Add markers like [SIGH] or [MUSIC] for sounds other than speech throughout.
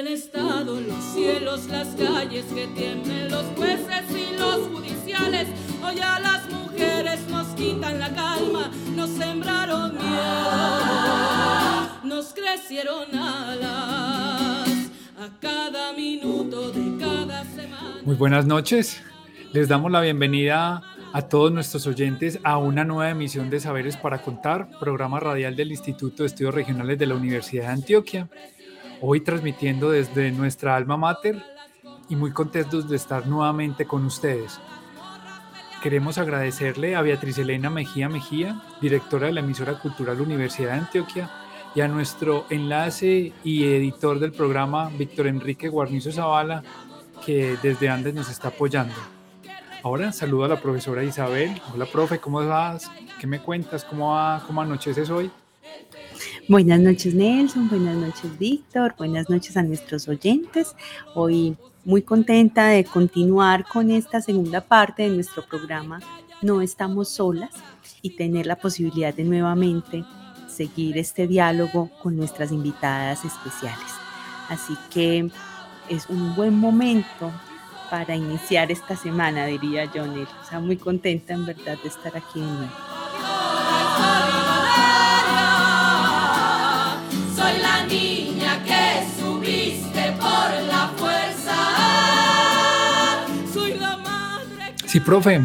El Estado, los cielos, las calles, que tiemblen los jueces y los judiciales. Hoy a las mujeres nos quitan la calma, nos sembraron miedo, nos crecieron alas a cada minuto de cada semana. Muy buenas noches, les damos la bienvenida a todos nuestros oyentes a una nueva emisión de Saberes para Contar, programa radial del Instituto de Estudios Regionales de la Universidad de Antioquia hoy transmitiendo desde nuestra alma mater y muy contentos de estar nuevamente con ustedes. Queremos agradecerle a Beatriz Elena Mejía Mejía, directora de la emisora cultural Universidad de Antioquia, y a nuestro enlace y editor del programa, Víctor Enrique Guarnizo Zavala, que desde Andes nos está apoyando. Ahora saludo a la profesora Isabel. Hola, profe, ¿cómo vas? ¿Qué me cuentas? ¿Cómo, va? ¿Cómo anocheces hoy? Buenas noches Nelson, buenas noches Víctor, buenas noches a nuestros oyentes. Hoy muy contenta de continuar con esta segunda parte de nuestro programa No estamos solas y tener la posibilidad de nuevamente seguir este diálogo con nuestras invitadas especiales. Así que es un buen momento para iniciar esta semana, diría yo, O sea, muy contenta en verdad de estar aquí de nuevo. Sí, profe,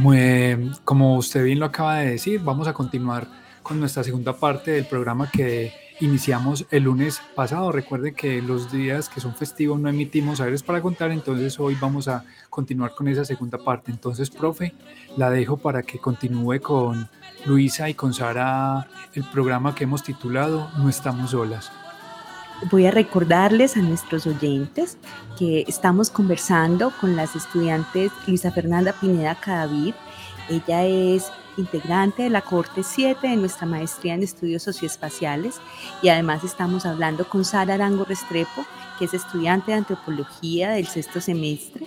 como usted bien lo acaba de decir, vamos a continuar con nuestra segunda parte del programa que iniciamos el lunes pasado. Recuerde que los días que son festivos no emitimos saberes para contar, entonces hoy vamos a continuar con esa segunda parte. Entonces, profe, la dejo para que continúe con Luisa y con Sara el programa que hemos titulado No estamos solas. Voy a recordarles a nuestros oyentes que estamos conversando con las estudiantes Luisa Fernanda Pineda Cadavid. Ella es integrante de la Corte 7 de nuestra maestría en estudios socioespaciales y además estamos hablando con Sara Arango Restrepo, que es estudiante de antropología del sexto semestre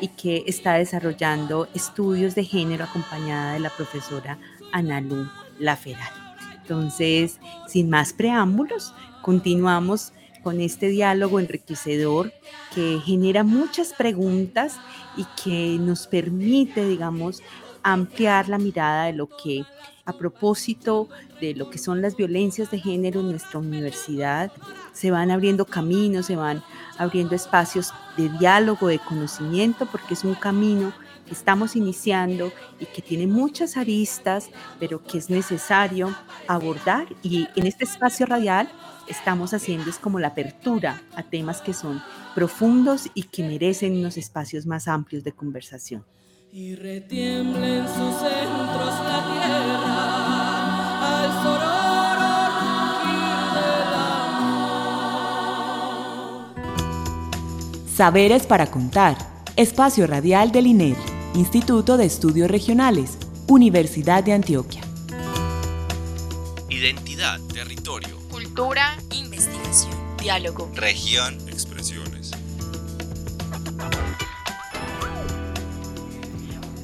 y que está desarrollando estudios de género acompañada de la profesora Analu Laferal. Entonces, sin más preámbulos, continuamos con este diálogo enriquecedor que genera muchas preguntas y que nos permite, digamos, ampliar la mirada de lo que a propósito de lo que son las violencias de género en nuestra universidad, se van abriendo caminos, se van abriendo espacios de diálogo, de conocimiento, porque es un camino que estamos iniciando y que tiene muchas aristas, pero que es necesario abordar. Y en este espacio radial estamos haciendo es como la apertura a temas que son profundos y que merecen unos espacios más amplios de conversación. Y retiemblen sus centros la tierra al sororo del amor. Saberes para contar. Espacio radial del INER, Instituto de Estudios Regionales, Universidad de Antioquia. Identidad, territorio cultura, investigación, diálogo, región, expresiones.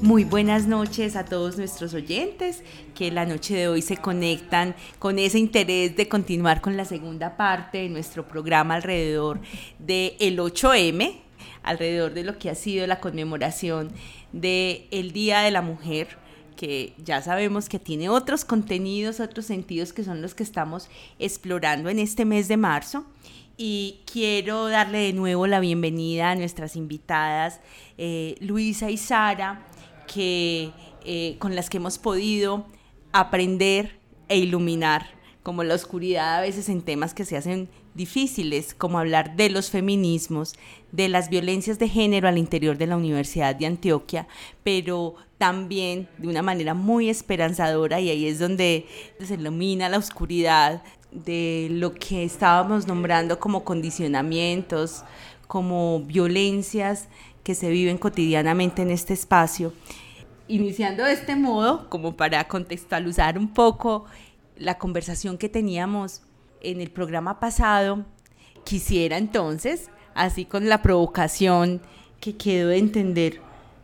Muy buenas noches a todos nuestros oyentes que la noche de hoy se conectan con ese interés de continuar con la segunda parte de nuestro programa alrededor del el 8M, alrededor de lo que ha sido la conmemoración del el Día de la Mujer que ya sabemos que tiene otros contenidos, otros sentidos que son los que estamos explorando en este mes de marzo. Y quiero darle de nuevo la bienvenida a nuestras invitadas, eh, Luisa y Sara, que, eh, con las que hemos podido aprender e iluminar como la oscuridad a veces en temas que se hacen difíciles, como hablar de los feminismos, de las violencias de género al interior de la Universidad de Antioquia, pero también de una manera muy esperanzadora y ahí es donde se ilumina la oscuridad de lo que estábamos nombrando como condicionamientos, como violencias que se viven cotidianamente en este espacio. Iniciando de este modo, como para contextualizar un poco la conversación que teníamos en el programa pasado, quisiera entonces, así con la provocación que quedó de entender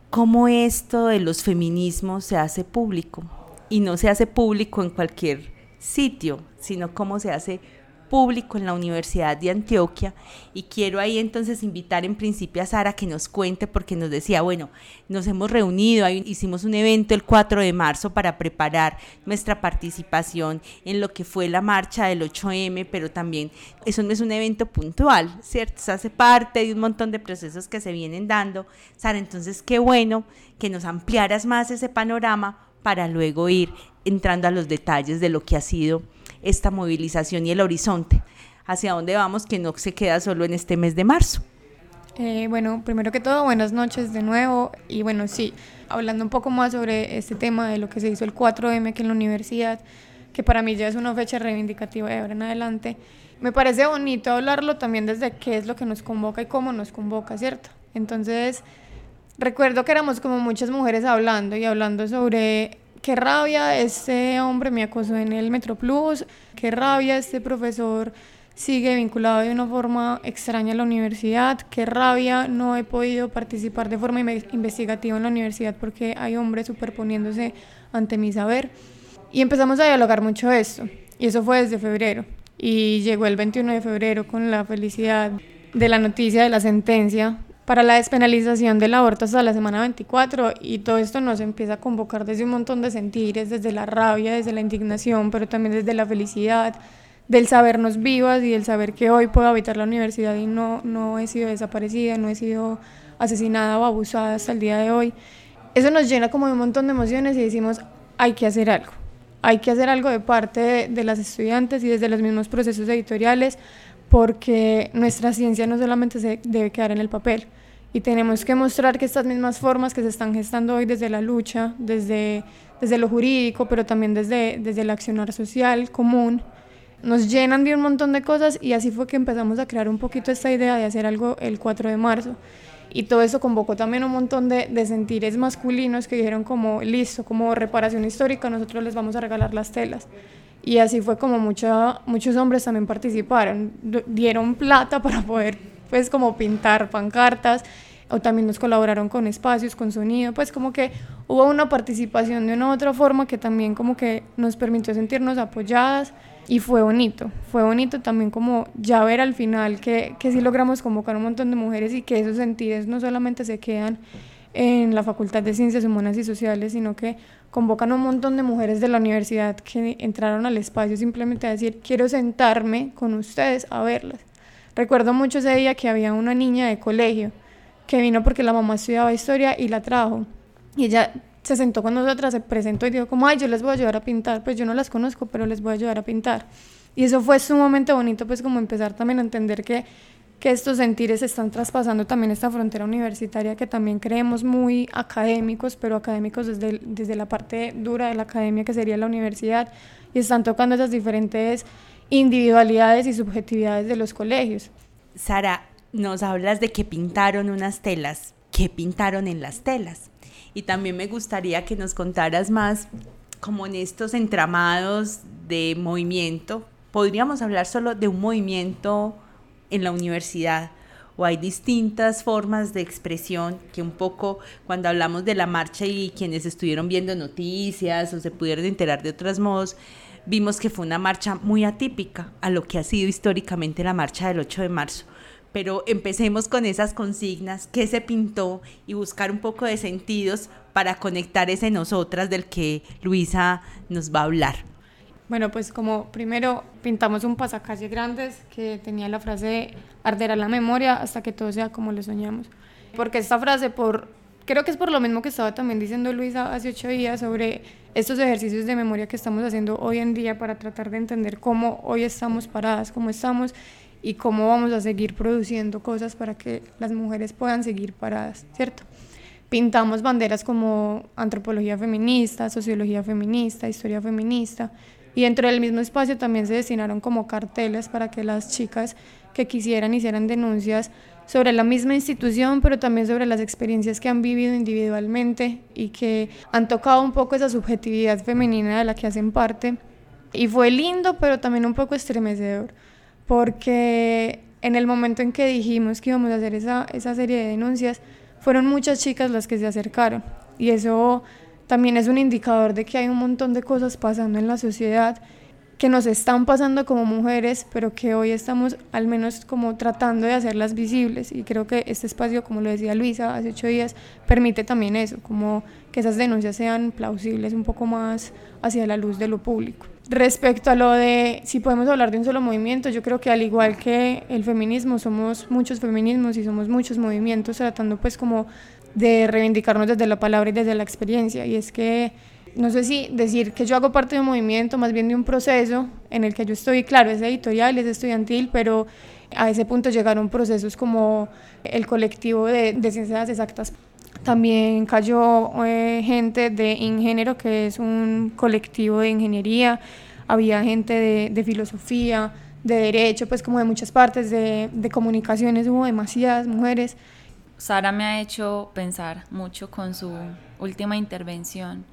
cómo esto de los feminismos se hace público. Y no se hace público en cualquier sitio, sino cómo se hace público en la Universidad de Antioquia y quiero ahí entonces invitar en principio a Sara que nos cuente porque nos decía, bueno, nos hemos reunido, hicimos un evento el 4 de marzo para preparar nuestra participación en lo que fue la marcha del 8M, pero también eso no es un evento puntual, ¿cierto? Eso hace parte de un montón de procesos que se vienen dando. Sara, entonces qué bueno que nos ampliaras más ese panorama para luego ir entrando a los detalles de lo que ha sido esta movilización y el horizonte, hacia dónde vamos, que no se queda solo en este mes de marzo. Eh, bueno, primero que todo, buenas noches de nuevo. Y bueno, sí, hablando un poco más sobre este tema de lo que se hizo el 4M aquí en la universidad, que para mí ya es una fecha reivindicativa de ahora en adelante, me parece bonito hablarlo también desde qué es lo que nos convoca y cómo nos convoca, ¿cierto? Entonces, recuerdo que éramos como muchas mujeres hablando y hablando sobre qué rabia este hombre me acosó en el Metro Plus, qué rabia este profesor sigue vinculado de una forma extraña a la universidad, qué rabia no he podido participar de forma investigativa en la universidad porque hay hombres superponiéndose ante mi saber. Y empezamos a dialogar mucho esto, y eso fue desde febrero. Y llegó el 21 de febrero con la felicidad de la noticia de la sentencia para la despenalización del aborto hasta la semana 24 y todo esto nos empieza a convocar desde un montón de sentires, desde la rabia, desde la indignación, pero también desde la felicidad, del sabernos vivas y del saber que hoy puedo habitar la universidad y no, no he sido desaparecida, no he sido asesinada o abusada hasta el día de hoy. Eso nos llena como de un montón de emociones y decimos, hay que hacer algo. Hay que hacer algo de parte de, de las estudiantes y desde los mismos procesos editoriales porque nuestra ciencia no solamente se debe quedar en el papel, y tenemos que mostrar que estas mismas formas que se están gestando hoy desde la lucha, desde, desde lo jurídico, pero también desde, desde el accionar social común, nos llenan de un montón de cosas y así fue que empezamos a crear un poquito esta idea de hacer algo el 4 de marzo. Y todo eso convocó también un montón de, de sentires masculinos que dijeron como, listo, como reparación histórica, nosotros les vamos a regalar las telas. Y así fue como muchos hombres también participaron, dieron plata [LAUGHS] para poder pues como pintar pancartas o también nos colaboraron con espacios, con sonido, pues como que hubo una participación de una u otra forma que también como que nos permitió sentirnos apoyadas y fue bonito, fue bonito también como ya ver al final que, que sí logramos convocar un montón de mujeres y que esos sentidos no solamente se quedan en la Facultad de Ciencias Humanas y Sociales, sino que convocan a un montón de mujeres de la universidad que entraron al espacio simplemente a decir, quiero sentarme con ustedes a verlas. Recuerdo mucho ese día que había una niña de colegio que vino porque la mamá estudiaba historia y la trajo. Y ella se sentó con nosotras, se presentó y dijo como, ay, yo les voy a ayudar a pintar. Pues yo no las conozco, pero les voy a ayudar a pintar. Y eso fue sumamente bonito, pues como empezar también a entender que, que estos sentires están traspasando también esta frontera universitaria que también creemos muy académicos, pero académicos desde, desde la parte dura de la academia que sería la universidad, y están tocando esas diferentes individualidades y subjetividades de los colegios. Sara, nos hablas de que pintaron unas telas. ¿Qué pintaron en las telas? Y también me gustaría que nos contaras más como en estos entramados de movimiento. Podríamos hablar solo de un movimiento en la universidad o hay distintas formas de expresión que un poco cuando hablamos de la marcha y quienes estuvieron viendo noticias o se pudieron enterar de otros modos, vimos que fue una marcha muy atípica a lo que ha sido históricamente la marcha del 8 de marzo. pero empecemos con esas consignas, qué se pintó y buscar un poco de sentidos para conectar ese nosotras del que Luisa nos va a hablar. Bueno, pues como primero pintamos un pasacalle grandes que tenía la frase arderá la memoria hasta que todo sea como lo soñamos. Porque esta frase, por, creo que es por lo mismo que estaba también diciendo Luisa hace ocho días sobre estos ejercicios de memoria que estamos haciendo hoy en día para tratar de entender cómo hoy estamos paradas, cómo estamos y cómo vamos a seguir produciendo cosas para que las mujeres puedan seguir paradas, ¿cierto? Pintamos banderas como antropología feminista, sociología feminista, historia feminista, y dentro del mismo espacio también se destinaron como carteles para que las chicas que quisieran hicieran denuncias sobre la misma institución, pero también sobre las experiencias que han vivido individualmente y que han tocado un poco esa subjetividad femenina de la que hacen parte. Y fue lindo, pero también un poco estremecedor porque en el momento en que dijimos que íbamos a hacer esa, esa serie de denuncias, fueron muchas chicas las que se acercaron y eso también es un indicador de que hay un montón de cosas pasando en la sociedad que nos están pasando como mujeres, pero que hoy estamos al menos como tratando de hacerlas visibles. Y creo que este espacio, como lo decía Luisa hace ocho días, permite también eso, como que esas denuncias sean plausibles un poco más hacia la luz de lo público. Respecto a lo de si podemos hablar de un solo movimiento, yo creo que al igual que el feminismo, somos muchos feminismos y somos muchos movimientos tratando pues como de reivindicarnos desde la palabra y desde la experiencia. Y es que, no sé si decir que yo hago parte de un movimiento, más bien de un proceso en el que yo estoy, claro, es editorial, es estudiantil, pero a ese punto llegaron procesos como el colectivo de, de ciencias exactas también cayó eh, gente de Ingénero, que es un colectivo de ingeniería, había gente de, de, filosofía, de derecho, pues como de muchas partes, de, de comunicaciones, hubo demasiadas mujeres. Sara me ha hecho pensar mucho con su última intervención,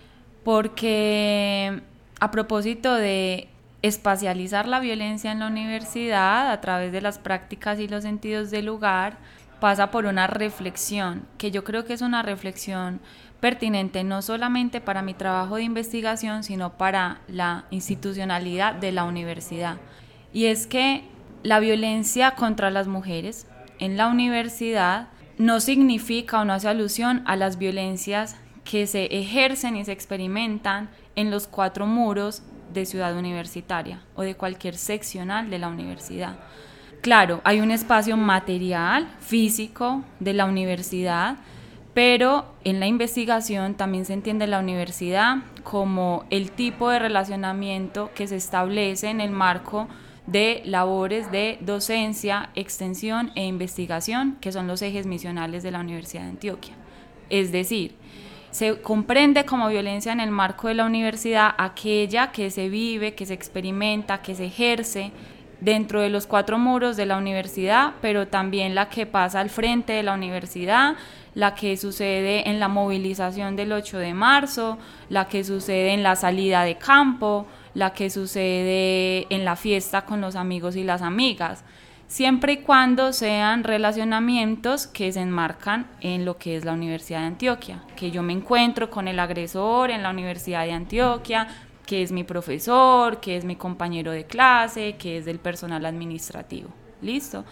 porque a propósito de espacializar la violencia en la universidad a través de las prácticas y los sentidos del lugar, pasa por una reflexión, que yo creo que es una reflexión pertinente no solamente para mi trabajo de investigación, sino para la institucionalidad de la universidad. Y es que la violencia contra las mujeres en la universidad no significa o no hace alusión a las violencias que se ejercen y se experimentan en los cuatro muros de ciudad universitaria o de cualquier seccional de la universidad. Claro, hay un espacio material, físico de la universidad, pero en la investigación también se entiende la universidad como el tipo de relacionamiento que se establece en el marco de labores de docencia, extensión e investigación, que son los ejes misionales de la Universidad de Antioquia. Es decir, se comprende como violencia en el marco de la universidad aquella que se vive, que se experimenta, que se ejerce dentro de los cuatro muros de la universidad, pero también la que pasa al frente de la universidad, la que sucede en la movilización del 8 de marzo, la que sucede en la salida de campo, la que sucede en la fiesta con los amigos y las amigas, siempre y cuando sean relacionamientos que se enmarcan en lo que es la Universidad de Antioquia, que yo me encuentro con el agresor en la Universidad de Antioquia, que es mi profesor, que es mi compañero de clase, que es del personal administrativo. ¿Listo?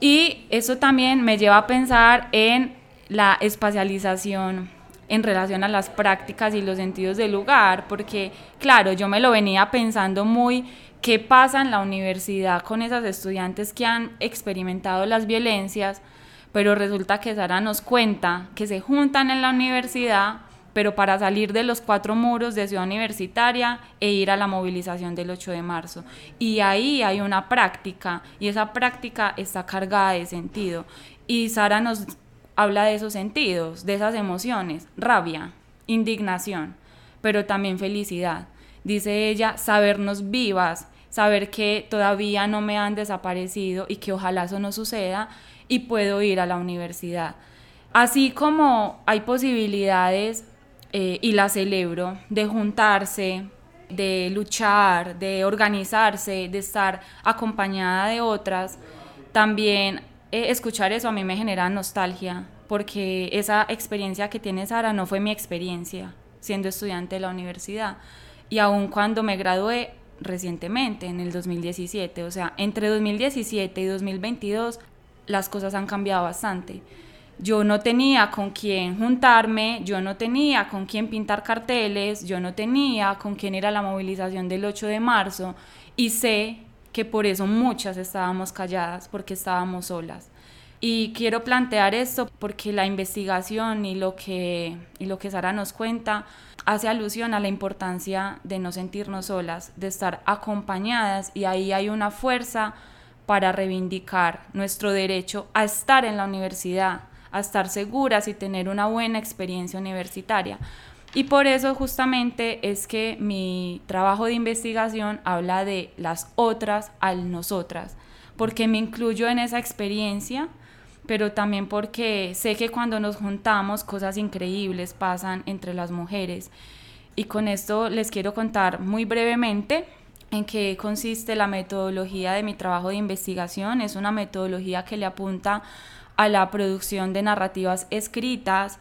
Y eso también me lleva a pensar en la espacialización en relación a las prácticas y los sentidos del lugar, porque claro, yo me lo venía pensando muy qué pasa en la universidad con esas estudiantes que han experimentado las violencias, pero resulta que Sara nos cuenta que se juntan en la universidad pero para salir de los cuatro muros de Ciudad Universitaria e ir a la movilización del 8 de marzo. Y ahí hay una práctica, y esa práctica está cargada de sentido. Y Sara nos habla de esos sentidos, de esas emociones, rabia, indignación, pero también felicidad. Dice ella, sabernos vivas, saber que todavía no me han desaparecido y que ojalá eso no suceda y puedo ir a la universidad. Así como hay posibilidades eh, y la celebro, de juntarse, de luchar, de organizarse, de estar acompañada de otras, también eh, escuchar eso a mí me genera nostalgia, porque esa experiencia que tiene Sara no fue mi experiencia siendo estudiante de la universidad. Y aun cuando me gradué recientemente, en el 2017, o sea, entre 2017 y 2022, las cosas han cambiado bastante. Yo no tenía con quién juntarme, yo no tenía con quién pintar carteles, yo no tenía con quién ir a la movilización del 8 de marzo y sé que por eso muchas estábamos calladas, porque estábamos solas. Y quiero plantear esto porque la investigación y lo que, y lo que Sara nos cuenta hace alusión a la importancia de no sentirnos solas, de estar acompañadas y ahí hay una fuerza para reivindicar nuestro derecho a estar en la universidad, a estar seguras y tener una buena experiencia universitaria. Y por eso justamente es que mi trabajo de investigación habla de las otras al nosotras, porque me incluyo en esa experiencia, pero también porque sé que cuando nos juntamos cosas increíbles pasan entre las mujeres. Y con esto les quiero contar muy brevemente en qué consiste la metodología de mi trabajo de investigación. Es una metodología que le apunta a la producción de narrativas escritas,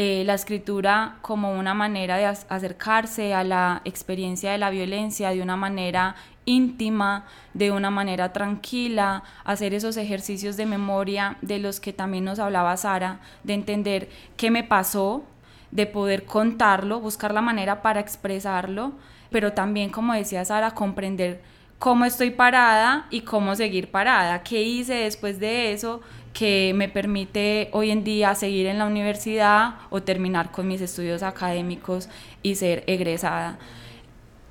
eh, la escritura como una manera de acercarse a la experiencia de la violencia de una manera íntima, de una manera tranquila, hacer esos ejercicios de memoria de los que también nos hablaba Sara, de entender qué me pasó, de poder contarlo, buscar la manera para expresarlo, pero también, como decía Sara, comprender cómo estoy parada y cómo seguir parada, qué hice después de eso que me permite hoy en día seguir en la universidad o terminar con mis estudios académicos y ser egresada.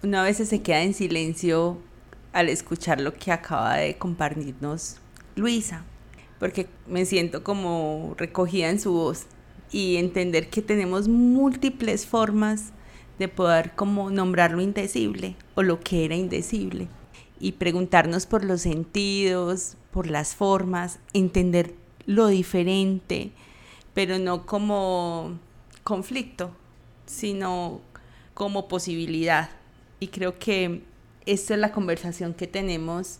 Una vez se queda en silencio al escuchar lo que acaba de compartirnos Luisa, porque me siento como recogida en su voz y entender que tenemos múltiples formas de poder como nombrar lo indecible o lo que era indecible y preguntarnos por los sentidos, por las formas, entender lo diferente, pero no como conflicto, sino como posibilidad. Y creo que esta es la conversación que tenemos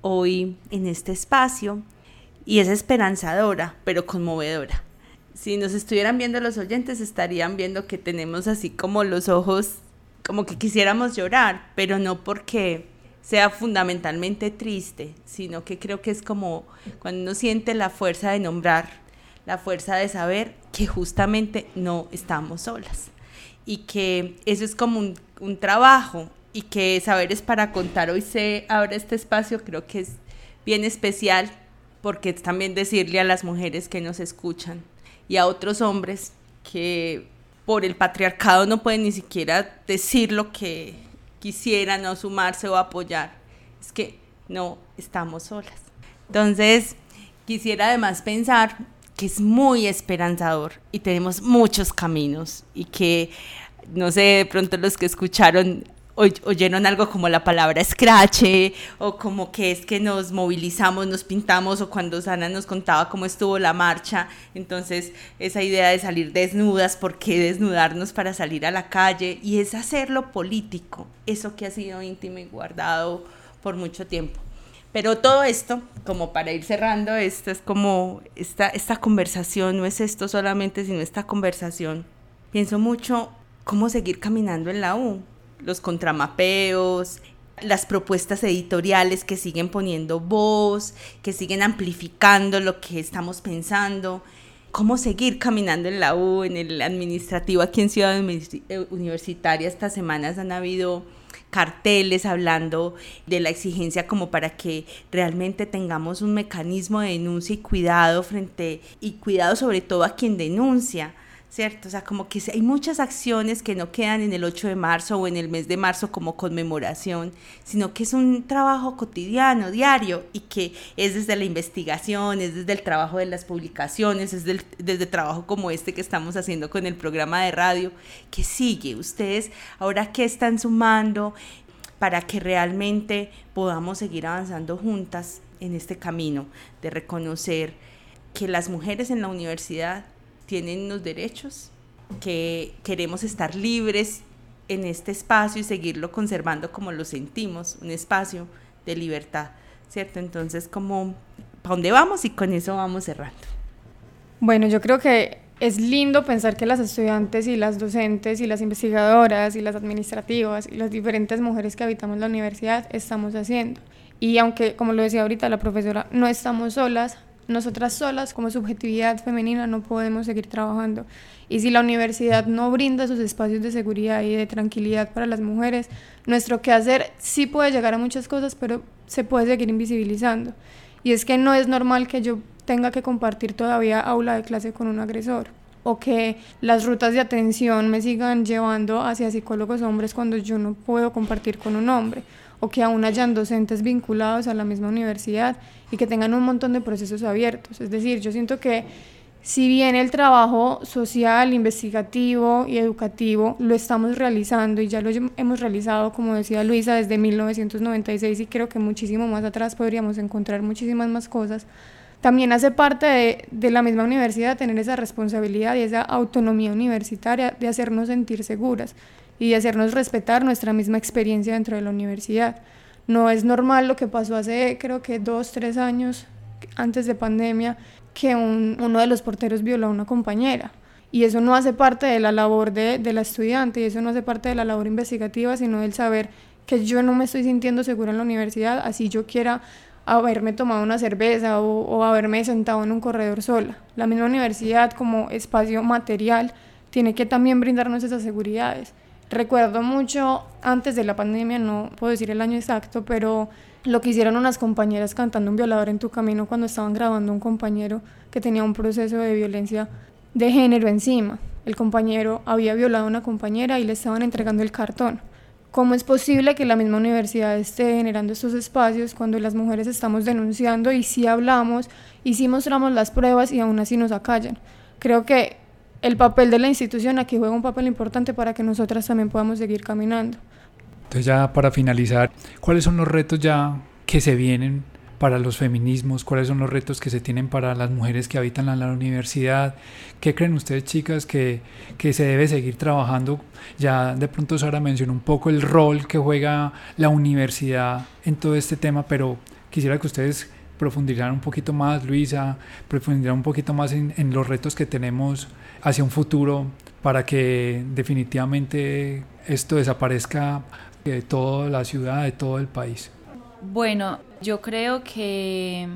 hoy en este espacio y es esperanzadora, pero conmovedora. Si nos estuvieran viendo los oyentes, estarían viendo que tenemos así como los ojos, como que quisiéramos llorar, pero no porque sea fundamentalmente triste, sino que creo que es como cuando uno siente la fuerza de nombrar, la fuerza de saber que justamente no estamos solas y que eso es como un, un trabajo y que saber es para contar. Hoy se abre este espacio creo que es bien especial porque es también decirle a las mujeres que nos escuchan y a otros hombres que por el patriarcado no pueden ni siquiera decir lo que quisieran o sumarse o apoyar. Es que no estamos solas. Entonces, quisiera además pensar que es muy esperanzador y tenemos muchos caminos y que, no sé, de pronto los que escucharon oyeron algo como la palabra escrache o como que es que nos movilizamos, nos pintamos o cuando Sana nos contaba cómo estuvo la marcha, entonces esa idea de salir desnudas, ¿por qué desnudarnos para salir a la calle? Y es hacerlo político, eso que ha sido íntimo y guardado por mucho tiempo. Pero todo esto, como para ir cerrando, esto es como esta, esta conversación, no es esto solamente, sino esta conversación. Pienso mucho cómo seguir caminando en la U, los contramapeos, las propuestas editoriales que siguen poniendo voz, que siguen amplificando lo que estamos pensando, cómo seguir caminando en la U, en el administrativo aquí en Ciudad Universitaria. Estas semanas han habido carteles hablando de la exigencia como para que realmente tengamos un mecanismo de denuncia y cuidado frente y cuidado sobre todo a quien denuncia ¿cierto? O sea, como que hay muchas acciones que no quedan en el 8 de marzo o en el mes de marzo como conmemoración, sino que es un trabajo cotidiano, diario, y que es desde la investigación, es desde el trabajo de las publicaciones, es desde trabajo como este que estamos haciendo con el programa de radio, que sigue. Ustedes, ahora qué están sumando para que realmente podamos seguir avanzando juntas en este camino de reconocer que las mujeres en la universidad tienen unos derechos, que queremos estar libres en este espacio y seguirlo conservando como lo sentimos, un espacio de libertad, ¿cierto? Entonces, como, ¿para dónde vamos? Y con eso vamos cerrando. Bueno, yo creo que es lindo pensar que las estudiantes y las docentes y las investigadoras y las administrativas y las diferentes mujeres que habitamos la universidad estamos haciendo. Y aunque, como lo decía ahorita la profesora, no estamos solas, nosotras solas como subjetividad femenina no podemos seguir trabajando. Y si la universidad no brinda esos espacios de seguridad y de tranquilidad para las mujeres, nuestro quehacer sí puede llegar a muchas cosas, pero se puede seguir invisibilizando. Y es que no es normal que yo tenga que compartir todavía aula de clase con un agresor o que las rutas de atención me sigan llevando hacia psicólogos hombres cuando yo no puedo compartir con un hombre o que aún hayan docentes vinculados a la misma universidad y que tengan un montón de procesos abiertos. Es decir, yo siento que si bien el trabajo social, investigativo y educativo lo estamos realizando y ya lo hemos realizado, como decía Luisa, desde 1996 y creo que muchísimo más atrás podríamos encontrar muchísimas más cosas, también hace parte de, de, la misma universidad tener esa responsabilidad y esa autonomía universitaria de hacernos sentir seguras y hacernos respetar nuestra misma experiencia dentro de la universidad. No es normal lo que pasó hace creo que dos, tres años antes de pandemia, que un, uno de los porteros violó a una compañera. Y eso no hace parte de la labor de, de la estudiante y eso no hace parte de la labor investigativa, sino del saber que yo no me estoy sintiendo segura en la universidad, así yo quiera haberme tomado una cerveza o, o, haberme sentado en un corredor sola. La misma universidad como espacio material tiene que también brindarnos esas seguridades. Recuerdo mucho antes de la pandemia, no puedo decir el año exacto, pero lo que hicieron unas compañeras cantando un violador en tu camino cuando estaban grabando un compañero que tenía un proceso de violencia de género encima. El compañero había violado a una compañera y le estaban entregando el cartón. ¿Cómo es posible que la misma universidad esté generando estos espacios cuando las mujeres estamos denunciando y sí hablamos y sí mostramos las pruebas y aún así nos acallan? Creo que el papel de la institución aquí juega un papel importante para que nosotras también podamos seguir caminando. Entonces ya para finalizar, ¿cuáles son los retos ya que se vienen para los feminismos? ¿Cuáles son los retos que se tienen para las mujeres que habitan en la universidad? ¿Qué creen ustedes, chicas, que, que se debe seguir trabajando? Ya de pronto Sara mencionó un poco el rol que juega la universidad en todo este tema, pero quisiera que ustedes profundizaran un poquito más, Luisa, profundizaran un poquito más en, en los retos que tenemos hacia un futuro para que definitivamente esto desaparezca de toda la ciudad, de todo el país. Bueno, yo creo que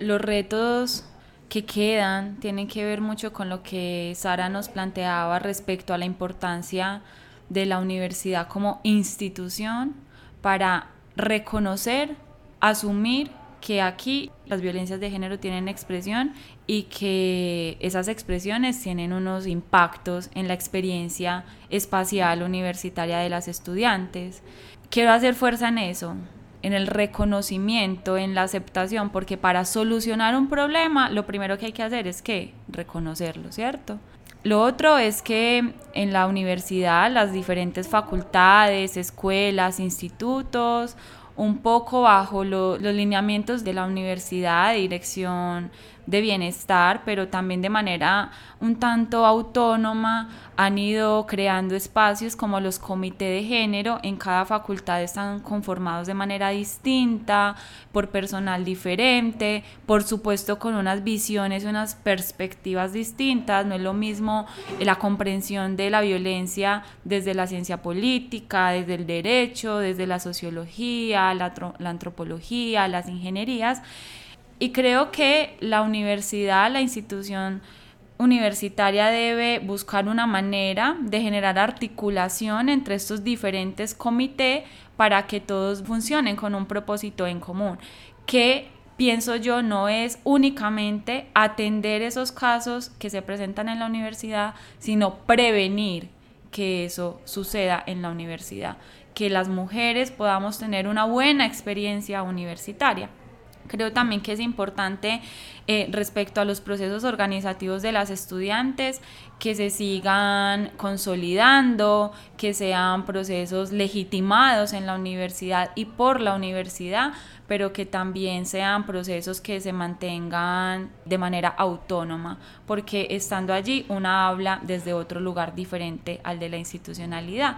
los retos que quedan tienen que ver mucho con lo que Sara nos planteaba respecto a la importancia de la universidad como institución para reconocer, asumir que aquí las violencias de género tienen expresión y que esas expresiones tienen unos impactos en la experiencia espacial universitaria de las estudiantes. Quiero hacer fuerza en eso, en el reconocimiento, en la aceptación, porque para solucionar un problema lo primero que hay que hacer es que reconocerlo, ¿cierto? Lo otro es que en la universidad las diferentes facultades, escuelas, institutos un poco bajo los lineamientos de la universidad, de dirección de bienestar, pero también de manera un tanto autónoma han ido creando espacios como los comités de género. En cada facultad están conformados de manera distinta, por personal diferente, por supuesto con unas visiones, unas perspectivas distintas. No es lo mismo la comprensión de la violencia desde la ciencia política, desde el derecho, desde la sociología, la, la antropología, las ingenierías y creo que la universidad, la institución universitaria debe buscar una manera de generar articulación entre estos diferentes comités para que todos funcionen con un propósito en común, que pienso yo no es únicamente atender esos casos que se presentan en la universidad, sino prevenir que eso suceda en la universidad, que las mujeres podamos tener una buena experiencia universitaria. Creo también que es importante eh, respecto a los procesos organizativos de las estudiantes que se sigan consolidando, que sean procesos legitimados en la universidad y por la universidad, pero que también sean procesos que se mantengan de manera autónoma, porque estando allí una habla desde otro lugar diferente al de la institucionalidad.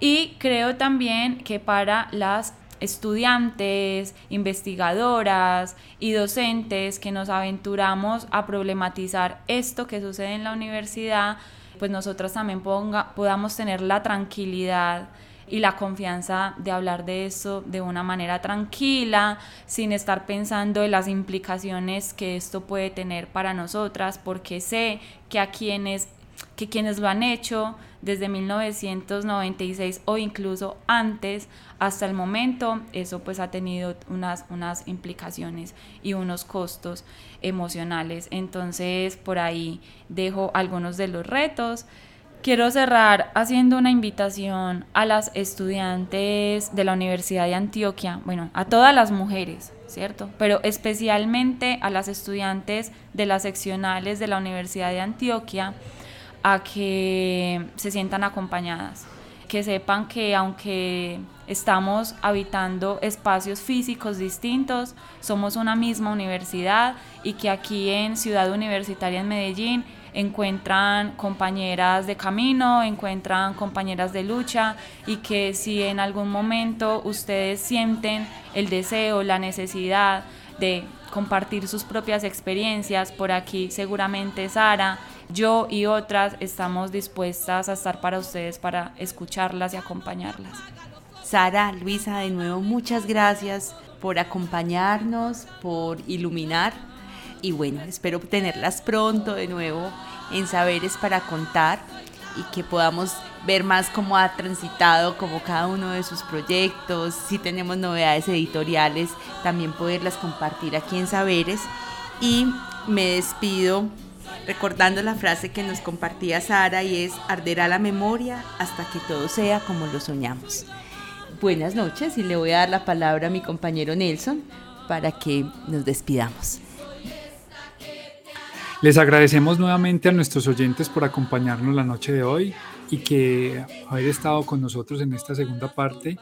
Y creo también que para las estudiantes, investigadoras y docentes que nos aventuramos a problematizar esto que sucede en la universidad, pues nosotros también podamos tener la tranquilidad y la confianza de hablar de eso de una manera tranquila, sin estar pensando en las implicaciones que esto puede tener para nosotras, porque sé que a quienes que quienes lo han hecho desde 1996 o incluso antes hasta el momento, eso pues ha tenido unas, unas implicaciones y unos costos emocionales. Entonces por ahí dejo algunos de los retos. Quiero cerrar haciendo una invitación a las estudiantes de la Universidad de Antioquia, bueno, a todas las mujeres, ¿cierto? Pero especialmente a las estudiantes de las seccionales de la Universidad de Antioquia a que se sientan acompañadas, que sepan que aunque estamos habitando espacios físicos distintos, somos una misma universidad y que aquí en Ciudad Universitaria en Medellín encuentran compañeras de camino, encuentran compañeras de lucha y que si en algún momento ustedes sienten el deseo, la necesidad de compartir sus propias experiencias, por aquí seguramente Sara, yo y otras estamos dispuestas a estar para ustedes, para escucharlas y acompañarlas. Sara, Luisa, de nuevo muchas gracias por acompañarnos, por iluminar y bueno, espero tenerlas pronto de nuevo en Saberes para Contar y que podamos ver más cómo ha transitado como cada uno de sus proyectos, si tenemos novedades editoriales, también poderlas compartir aquí en Saberes. Y me despido recordando la frase que nos compartía Sara y es, arderá la memoria hasta que todo sea como lo soñamos. Buenas noches y le voy a dar la palabra a mi compañero Nelson para que nos despidamos. Les agradecemos nuevamente a nuestros oyentes por acompañarnos la noche de hoy y que haber estado con nosotros en esta segunda parte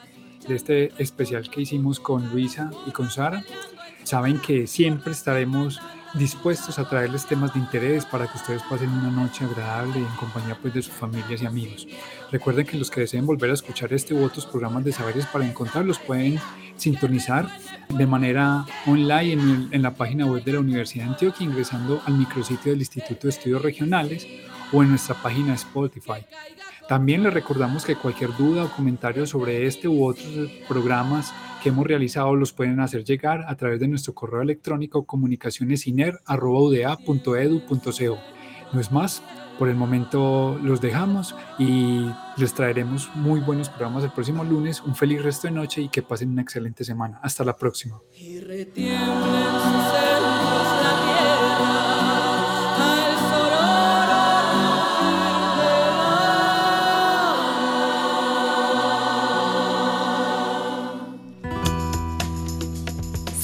de este especial que hicimos con Luisa y con Sara. Saben que siempre estaremos dispuestos a traerles temas de interés para que ustedes pasen una noche agradable en compañía pues, de sus familias y amigos. Recuerden que los que deseen volver a escuchar este u otros programas de saberes para encontrarlos pueden sintonizar de manera online en, en la página web de la Universidad de Antioquia ingresando al micrositio del Instituto de Estudios Regionales o en nuestra página Spotify. También les recordamos que cualquier duda o comentario sobre este u otros programas que hemos realizado los pueden hacer llegar a través de nuestro correo electrónico comunicacionesiner.udea.edu.co. No es más, por el momento los dejamos y les traeremos muy buenos programas el próximo lunes. Un feliz resto de noche y que pasen una excelente semana. Hasta la próxima.